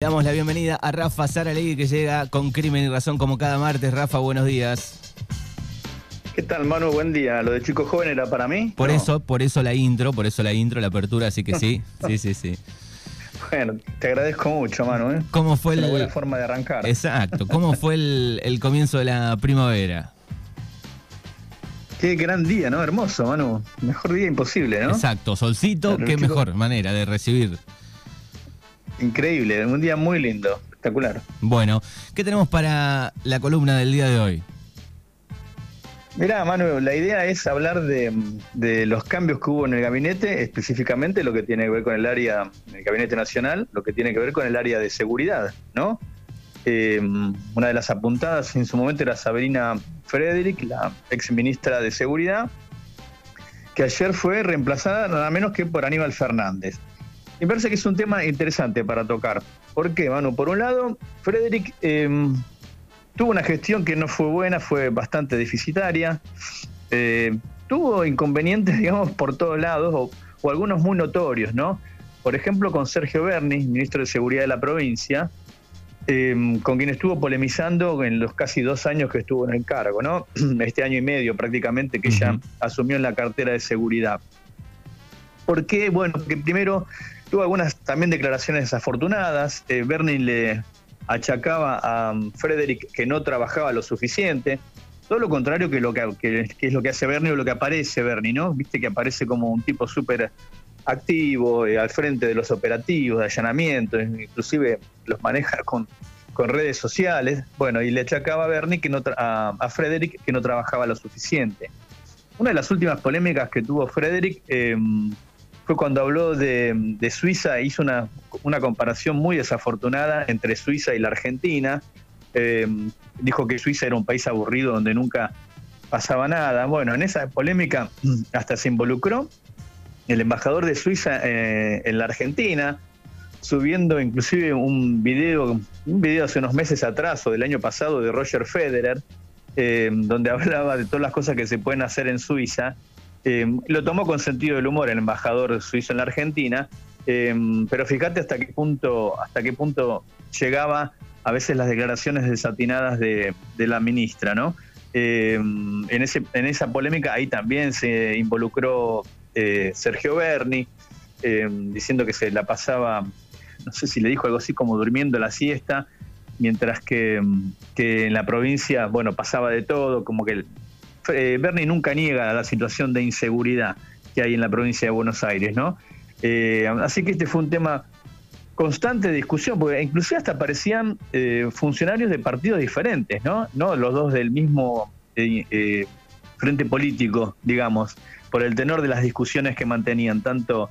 Damos la bienvenida a Rafa Saralegui que llega con Crimen y Razón como cada martes. Rafa, buenos días. ¿Qué tal, Manu? Buen día. ¿Lo de chico joven era para mí? Por No. eso, por eso la intro, por eso la intro, la apertura, así que sí, sí, sí, sí. Bueno, te agradezco mucho, Manu. ¿eh? ¿Cómo fue una buena el forma de arrancar. Exacto, cómo fue el, el comienzo de la primavera? Qué gran día, ¿no? Hermoso, Manu. Mejor día imposible, ¿no? Exacto, solcito, qué chico. mejor manera de recibir. Increíble, un día muy lindo, espectacular. Bueno, ¿qué tenemos para la columna del día de hoy? Mirá, Manu, la idea es hablar de, de los cambios que hubo en el gabinete, específicamente lo que tiene que ver con el área, el gabinete nacional, lo que tiene que ver con el área de seguridad, ¿no? Eh, una de las apuntadas en su momento era Sabrina Frederick, la ex ministra de Seguridad, que ayer fue reemplazada nada menos que por Aníbal Fernández. Me parece que es un tema interesante para tocar. ¿Por qué, Manu? Por un lado, Frederick eh, tuvo una gestión que no fue buena, fue bastante deficitaria. Eh, tuvo inconvenientes, digamos, por todos lados, o, o algunos muy notorios, ¿no? Por ejemplo, con Sergio Berni, ministro de Seguridad de la provincia, eh, con quien estuvo polemizando en los casi dos años que estuvo en el cargo, ¿no? Este año y medio prácticamente que ya asumió en la cartera de seguridad. ¿Por qué? Bueno, porque primero tuvo algunas también declaraciones desafortunadas. Eh, Bernie le achacaba a um, Frederick que no trabajaba lo suficiente. Todo lo contrario que lo que, es lo que hace Bernie o lo que aparece Bernie, ¿no? Viste que aparece como un tipo súper activo, eh, al frente de los operativos, de allanamientos, inclusive los maneja con, con redes sociales. Bueno, y le achacaba a Bernie que no a, Frederick que no trabajaba lo suficiente. Una de las últimas polémicas que tuvo Frederick eh, fue cuando habló de, Suiza, hizo una, comparación muy desafortunada entre Suiza y la Argentina. Eh, dijo que Suiza era un país aburrido donde nunca pasaba nada. Bueno, en esa polémica hasta se involucró el embajador de Suiza eh, en la Argentina, subiendo inclusive un video, un video hace unos meses atrás o del año pasado de Roger Federer, eh, donde hablaba de todas las cosas que se pueden hacer en Suiza. Eh, lo tomó con sentido del humor el embajador suizo en la Argentina, eh, pero fíjate hasta qué punto, hasta qué punto llegaba a veces las declaraciones desatinadas de, la ministra, ¿no? Eh, en, esa polémica ahí también se involucró Sergio Berni, diciendo que se la pasaba, no sé si le dijo algo así como durmiendo la siesta, mientras que, que en la provincia, bueno, pasaba de todo, como que eh, Berni nunca niega la situación de inseguridad que hay en la provincia de Buenos Aires, ¿no? Eh, así que este fue un tema constante de discusión, porque inclusive hasta aparecían eh, funcionarios de partidos diferentes, ¿no? No los dos del mismo eh, frente político, digamos, por el tenor de las discusiones que mantenían tanto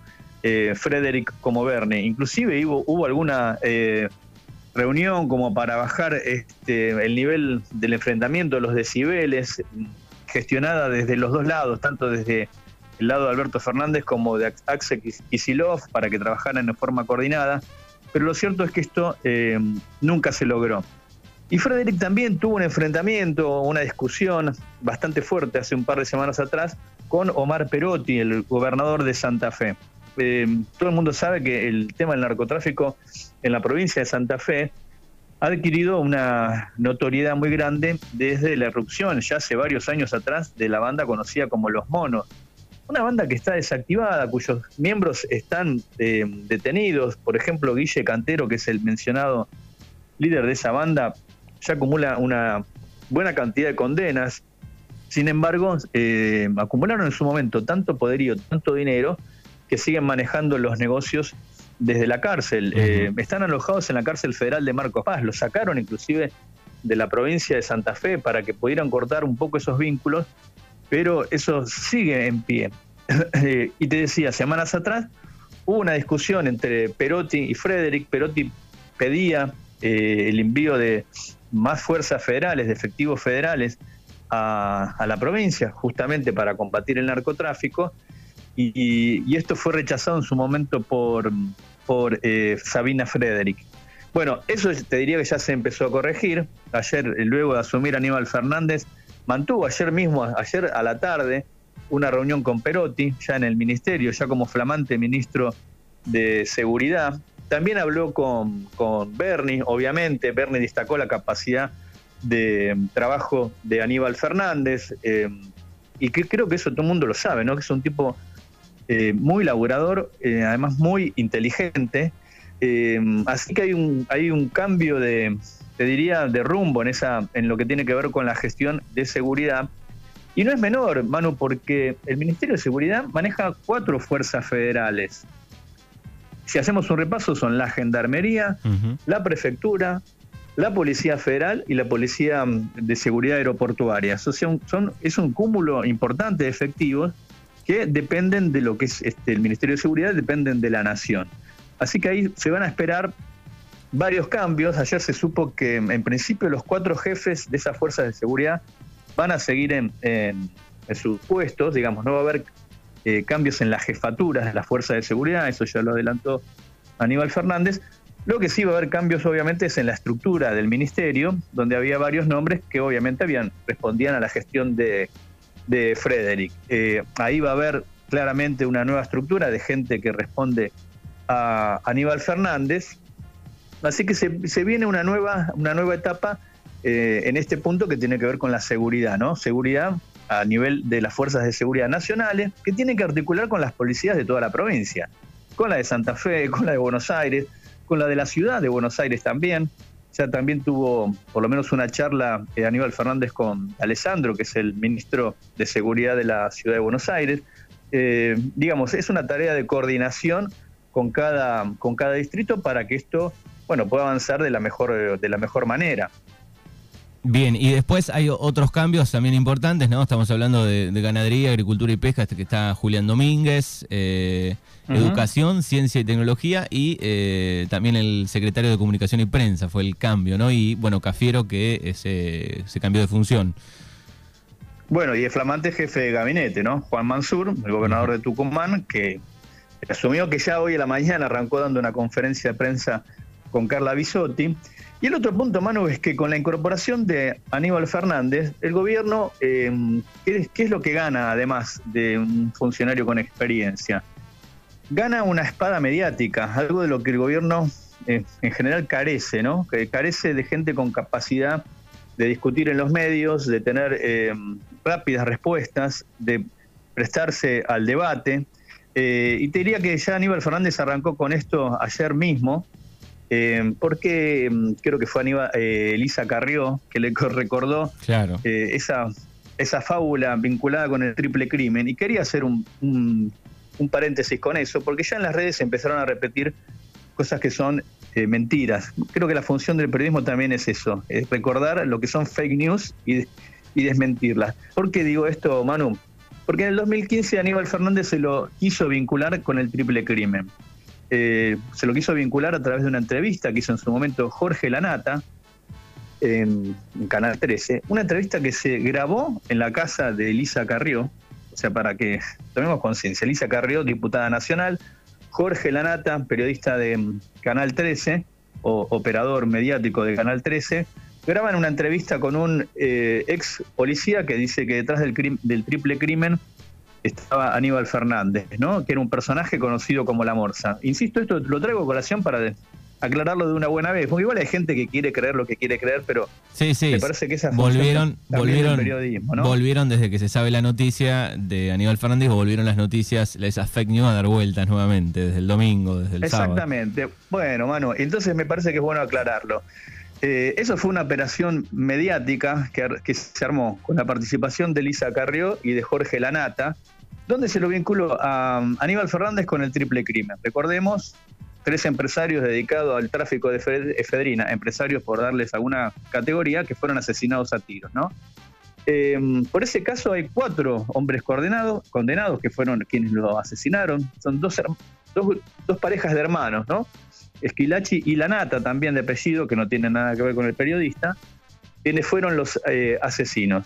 Frederick como Bernie. Inclusive hubo, hubo alguna reunión como para bajar este, el nivel del enfrentamiento, los decibeles, gestionada desde los dos lados, tanto desde el lado de Alberto Fernández como de Axel Kisilov, para que trabajaran en forma coordinada. Pero lo cierto es que esto eh, nunca se logró. Y Frederick también tuvo un enfrentamiento, una discusión bastante fuerte hace un par de semanas atrás con Omar Perotti, el gobernador de Santa Fe. Eh, todo el mundo sabe que el tema del narcotráfico en la provincia de Santa Fe ha adquirido una notoriedad muy grande desde la erupción, ya hace varios años atrás, de la banda conocida como Los Monos. Una banda que está desactivada, cuyos miembros están eh, detenidos. Por ejemplo, Guille Cantero, que es el mencionado líder de esa banda, ya acumula una buena cantidad de condenas. Sin embargo, eh, acumularon en su momento tanto poderío, tanto dinero, que siguen manejando los negocios desde la cárcel. Eh, están alojados en la cárcel federal de Marcos Paz. Los sacaron inclusive de la provincia de Santa Fe para que pudieran cortar un poco esos vínculos, pero eso sigue en pie. Eh, y te decía, semanas atrás hubo una discusión entre Perotti y Frederick. Perotti pedía eh, el envío de más fuerzas federales, de efectivos federales a, a la provincia, justamente para combatir el narcotráfico. Y, esto fue rechazado en su momento por, por eh, Sabina Frederick. Bueno, eso te diría que ya se empezó a corregir. Ayer, eh, luego de asumir Aníbal Fernández, mantuvo ayer mismo, ayer a la tarde, una reunión con Perotti, ya en el ministerio, ya como flamante ministro de Seguridad. también habló con, con Bernie, obviamente, Bernie destacó la capacidad de trabajo de Aníbal Fernández, eh, y que creo que eso todo el mundo lo sabe, ¿no? que es un tipo eh, muy laburador, eh, además muy inteligente, así que hay un, hay un cambio de, te diría, de rumbo en, esa, en lo que tiene que ver con la gestión de seguridad. Y no es menor, Manu, porque el Ministerio de Seguridad maneja cuatro fuerzas federales. Si hacemos un repaso, son la Gendarmería, la Prefectura, la Policía Federal y la Policía mm, de Seguridad Aeroportuaria. son, es un cúmulo importante de efectivos que dependen de lo que es este, el Ministerio de Seguridad, dependen de la Nación. Así que ahí se van a esperar varios cambios. Ayer se supo que en principio los cuatro jefes de esas fuerzas de seguridad van a seguir en, sus puestos, digamos, no va a haber eh, cambios en las jefaturas de las fuerzas de seguridad, eso ya lo adelantó Aníbal Fernández, lo que sí va a haber cambios, obviamente, es en la estructura del ministerio, donde había varios nombres que obviamente habían, respondían a la gestión de, de Frederick. Eh, ahí va a haber claramente una nueva estructura de gente que responde a Aníbal Fernández. Así que se, viene una nueva, una nueva etapa eh, en este punto que tiene que ver con la seguridad, ¿no? Seguridad a nivel de las fuerzas de seguridad nacionales, que tienen que articular con las policías de toda la provincia, con la de Santa Fe, con la de Buenos Aires, con la de la ciudad de Buenos Aires también. También tuvo por lo menos una charla eh, Aníbal Fernández con Alessandro, que es el ministro de Seguridad de la ciudad de Buenos Aires. Eh, digamos, es una tarea de coordinación con cada, con cada distrito para que esto bueno, pueda avanzar de la mejor, de la mejor manera. Bien, y después hay otros cambios también importantes, ¿no? Estamos hablando de, ganadería, agricultura y pesca, este que está Julián Domínguez, eh, educación, ciencia y tecnología, y eh, también el secretario de comunicación y prensa fue el cambio, ¿no? Y bueno, Cafiero que se cambió de función. Bueno, y el flamante jefe de gabinete, ¿no? Juan Mansur, el gobernador de Tucumán, que asumió que ya hoy en la mañana arrancó dando una conferencia de prensa con Carla Bisotti y el otro punto, Manu, es que con la incorporación de Aníbal Fernández, el gobierno, eh, ¿qué, es, lo que gana además de un funcionario con experiencia? Gana una espada mediática, algo de lo que el gobierno eh, en general carece, ¿no? Que carece de gente con capacidad de discutir en los medios, de tener eh, rápidas respuestas, de prestarse al debate. y te diría que ya Aníbal Fernández arrancó con esto ayer mismo, eh, porque mm, creo que fue Aníbal, eh, Elisa Carrió que le recordó claro. Eh, esa, esa fábula vinculada con el triple crimen y quería hacer un, un, paréntesis con eso, porque ya en las redes empezaron a repetir cosas que son mentiras. Creo que la función del periodismo también es eso, es recordar lo que son fake news y, y desmentirlas. ¿Por qué digo esto, Manu? Porque en el 2015 Aníbal Fernández se lo quiso vincular con el triple crimen. Eh, se lo quiso vincular a través de una entrevista que hizo en su momento Jorge Lanata en, Canal 13, una entrevista que se grabó en la casa de Elisa Carrió, o sea, para que tomemos conciencia, Elisa Carrió, diputada nacional, Jorge Lanata, periodista de mm, Canal 13, o operador mediático de Canal 13, graban una entrevista con un eh, ex policía que dice que detrás del, del triple crimen estaba Aníbal Fernández, ¿no? que era un personaje conocido como La Morsa. Insisto, esto lo traigo a colación para aclararlo de una buena vez, porque igual hay gente que quiere creer lo que quiere creer, pero sí, sí, me parece que esa volvieron, volvieron, periodismo, ¿no? volvieron desde que se sabe la noticia de Aníbal Fernández, volvieron las noticias, esas fake news a dar vueltas nuevamente, desde el domingo, desde el Exactamente. Bueno, Manu, entonces me parece que es bueno aclararlo. Eh, eso fue una operación mediática que, que, se armó con la participación de Lisa Carrió y de Jorge Lanata, donde se lo vinculó a Aníbal Fernández con el triple crimen. Recordemos, tres empresarios dedicados al tráfico de efedrina, empresarios por darles alguna categoría, que fueron asesinados a tiros, ¿no? Em, por ese caso hay cuatro hombres condenados, condenados que fueron quienes lo asesinaron. Son dos, dos, parejas de hermanos, ¿no? Esquilachi y Lanata, también de apellido, que no tienen nada que ver con el periodista, quienes fueron los eh, asesinos.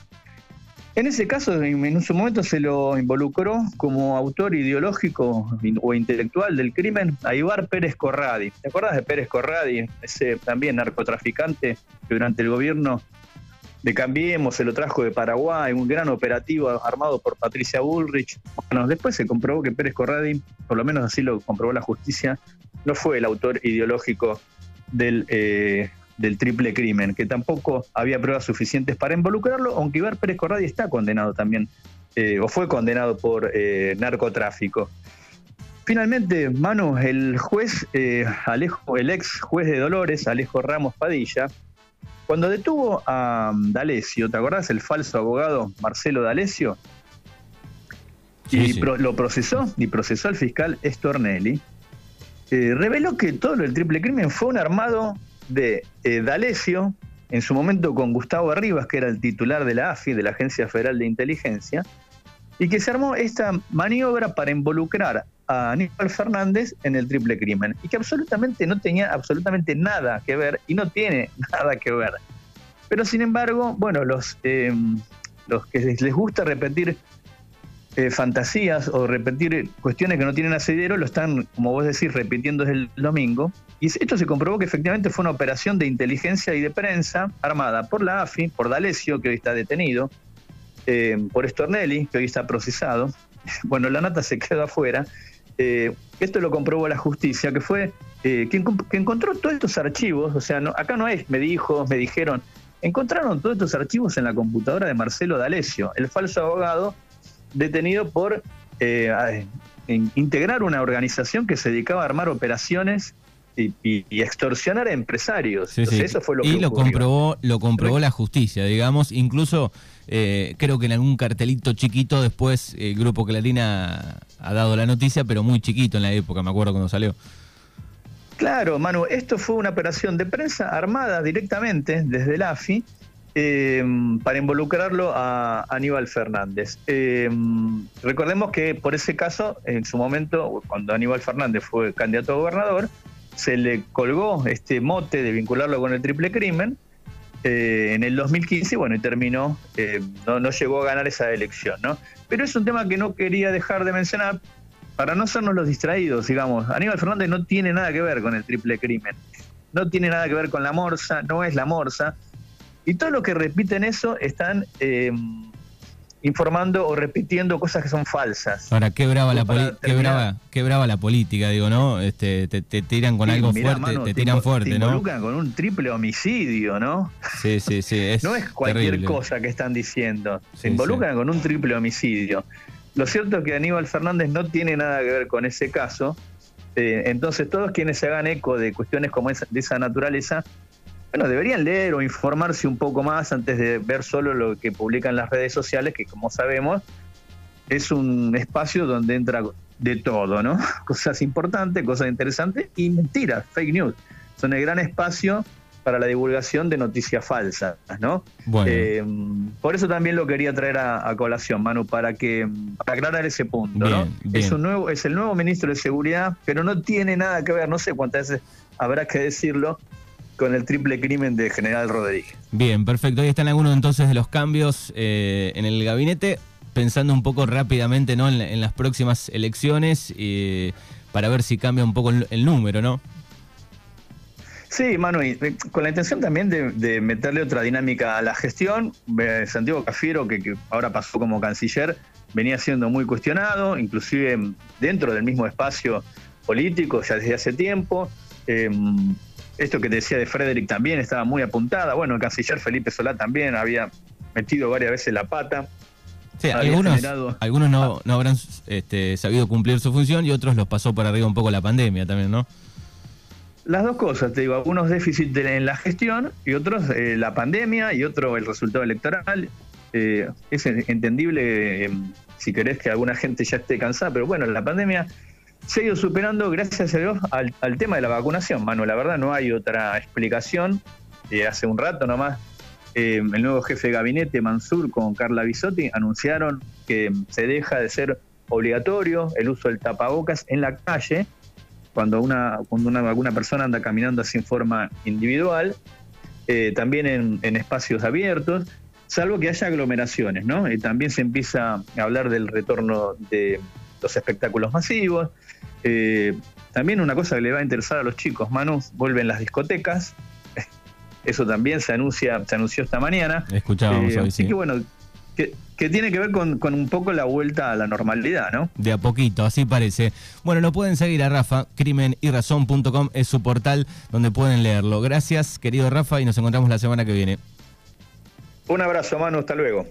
En ese caso, en su momento se lo involucró como autor ideológico o intelectual del crimen a Ibar Pérez Corradi. ¿Te acuerdas de Pérez Corradi? Ese también narcotraficante que durante el gobierno de Cambiemos se lo trajo de Paraguay, un gran operativo armado por Patricia Bullrich. Bueno, después se comprobó que Pérez Corradi, por lo menos así lo comprobó la justicia, no fue el autor ideológico del, eh, del triple crimen, que tampoco había pruebas suficientes para involucrarlo, aunque Ibar Pérez Corradi está condenado también, eh, o fue condenado por eh, narcotráfico. Finalmente, Manu, el juez Alejo, el ex juez de Dolores, Alejo Ramos Padilla, cuando detuvo a D'Alessio, ¿te acordás? El falso abogado Marcelo D'Alessio, y lo procesó, y procesó al fiscal Estornelli, eh, reveló que todo el triple crimen fue un armado de eh, D'Alessio, en su momento con Gustavo Arribas, que era el titular de la AFI, de la Agencia Federal de Inteligencia, y que se armó esta maniobra para involucrar a Aníbal Fernández en el triple crimen, y que absolutamente no tenía absolutamente nada que ver, y no tiene nada que ver. Pero sin embargo, bueno, los, eh, los que les gusta repetir eh, fantasías o repetir cuestiones que no tienen asidero, lo están, como vos decís, repitiendo desde el domingo. Y esto se comprobó que efectivamente fue una operación de inteligencia y de prensa armada por la AFI, por D'Alessio, que hoy está detenido, eh, por Stornelli, que hoy está procesado. Bueno, la nata se quedó afuera. Eh, esto lo comprobó la justicia, que fue quien, que encontró todos estos archivos. O sea, acá no es, me dijo, me dijeron. Encontraron todos estos archivos en la computadora de Marcelo D'Alessio, el falso abogado detenido por eh, integrar una organización que se dedicaba a armar operaciones y, extorsionar a empresarios. Eso fue lo y lo comprobó, lo comprobó la justicia, digamos. Incluso eh, creo que en algún cartelito chiquito después el grupo Clarín ha dado la noticia, pero muy chiquito en la época, me acuerdo cuando salió. Claro, Manu, esto fue una operación de prensa armada directamente desde el AFI eh, para involucrarlo a Aníbal Fernández. Eh, recordemos que por ese caso, en su momento, cuando Aníbal Fernández fue candidato a gobernador, se le colgó este mote de vincularlo con el triple crimen. Eh, en el 2015, bueno, y terminó, no, no, llegó a ganar esa elección, ¿no? Pero es un tema que no quería dejar de mencionar para no sernos los distraídos, digamos. Aníbal Fernández no tiene nada que ver con el triple crimen, no tiene nada que ver con la morsa, no es la morsa y todos los que repiten eso están eh, informando o repitiendo cosas que son falsas. Ahora, qué brava, la, qué brava, la política, digo, ¿no? Este, te, tiran con algo fuerte, te tiran fuerte, ¿no? Te involucran con un triple homicidio, ¿no? Sí, sí, sí. no es cualquier cosa que están diciendo. Se involucran con un triple homicidio. Lo cierto es que Aníbal Fernández no tiene nada que ver con ese caso. Eh, entonces, todos quienes se hagan eco de cuestiones como esa, de esa naturaleza bueno, deberían leer o informarse un poco más antes de ver solo lo que publican las redes sociales, que como sabemos es un espacio donde entra de todo, ¿no? Cosas importantes, cosas interesantes y mentiras, fake news. Son el gran espacio para la divulgación de noticias falsas, ¿no? Eh, por eso también lo quería traer a, colación, Manu, para que aclarar ese punto, ¿no? Es un nuevo, es el nuevo ministro de seguridad, pero no tiene nada que ver, no sé cuántas veces habrá que decirlo, con el triple crimen de General Rodríguez. Bien, perfecto. Ahí están algunos entonces de los cambios eh, en el gabinete, pensando un poco rápidamente ¿no? en, las próximas elecciones eh, para ver si cambia un poco el, número, ¿no? Sí, Manu, y, eh, con la intención también de, meterle otra dinámica a la gestión. Santiago Cafiero, que, ahora pasó como canciller, venía siendo muy cuestionado, inclusive dentro del mismo espacio político ya desde hace tiempo. Esto que decía de Frederick también estaba muy apuntada. Bueno, el canciller Felipe Solá también había metido varias veces la pata. Sí, algunos, algunos no, no habrán este, sabido cumplir su función y otros los pasó por arriba un poco la pandemia también, ¿no? Las dos cosas, te digo, algunos déficits en la gestión y otros eh, la pandemia y otro el resultado electoral. Eh, es entendible eh, si querés que alguna gente ya esté cansada, pero bueno, la pandemia se ha ido superando, gracias a Dios, al, tema de la vacunación, Manu. La verdad no hay otra explicación. Eh, hace un rato nomás, eh, el nuevo jefe de gabinete, Mansur, con Carla Bisotti, anunciaron que se deja de ser obligatorio el uso del tapabocas en la calle cuando una, cuando una, alguna persona anda caminando así en forma individual, eh, también en, en, espacios abiertos, salvo que haya aglomeraciones, ¿no? Y también se empieza a hablar del retorno de los espectáculos masivos. Eh, también una cosa que le va a interesar a los chicos, Manu, vuelven las discotecas. Eso también se anuncia, se anunció esta mañana. Escuchábamos eh, Así que bueno, que tiene que ver con, con, un poco la vuelta a la normalidad, ¿no? De a poquito, así parece. Bueno, lo pueden seguir a Rafa, crimenyrazón.com es su portal donde pueden leerlo. Gracias, querido Rafa, y nos encontramos la semana que viene. Un abrazo, Manu, hasta luego.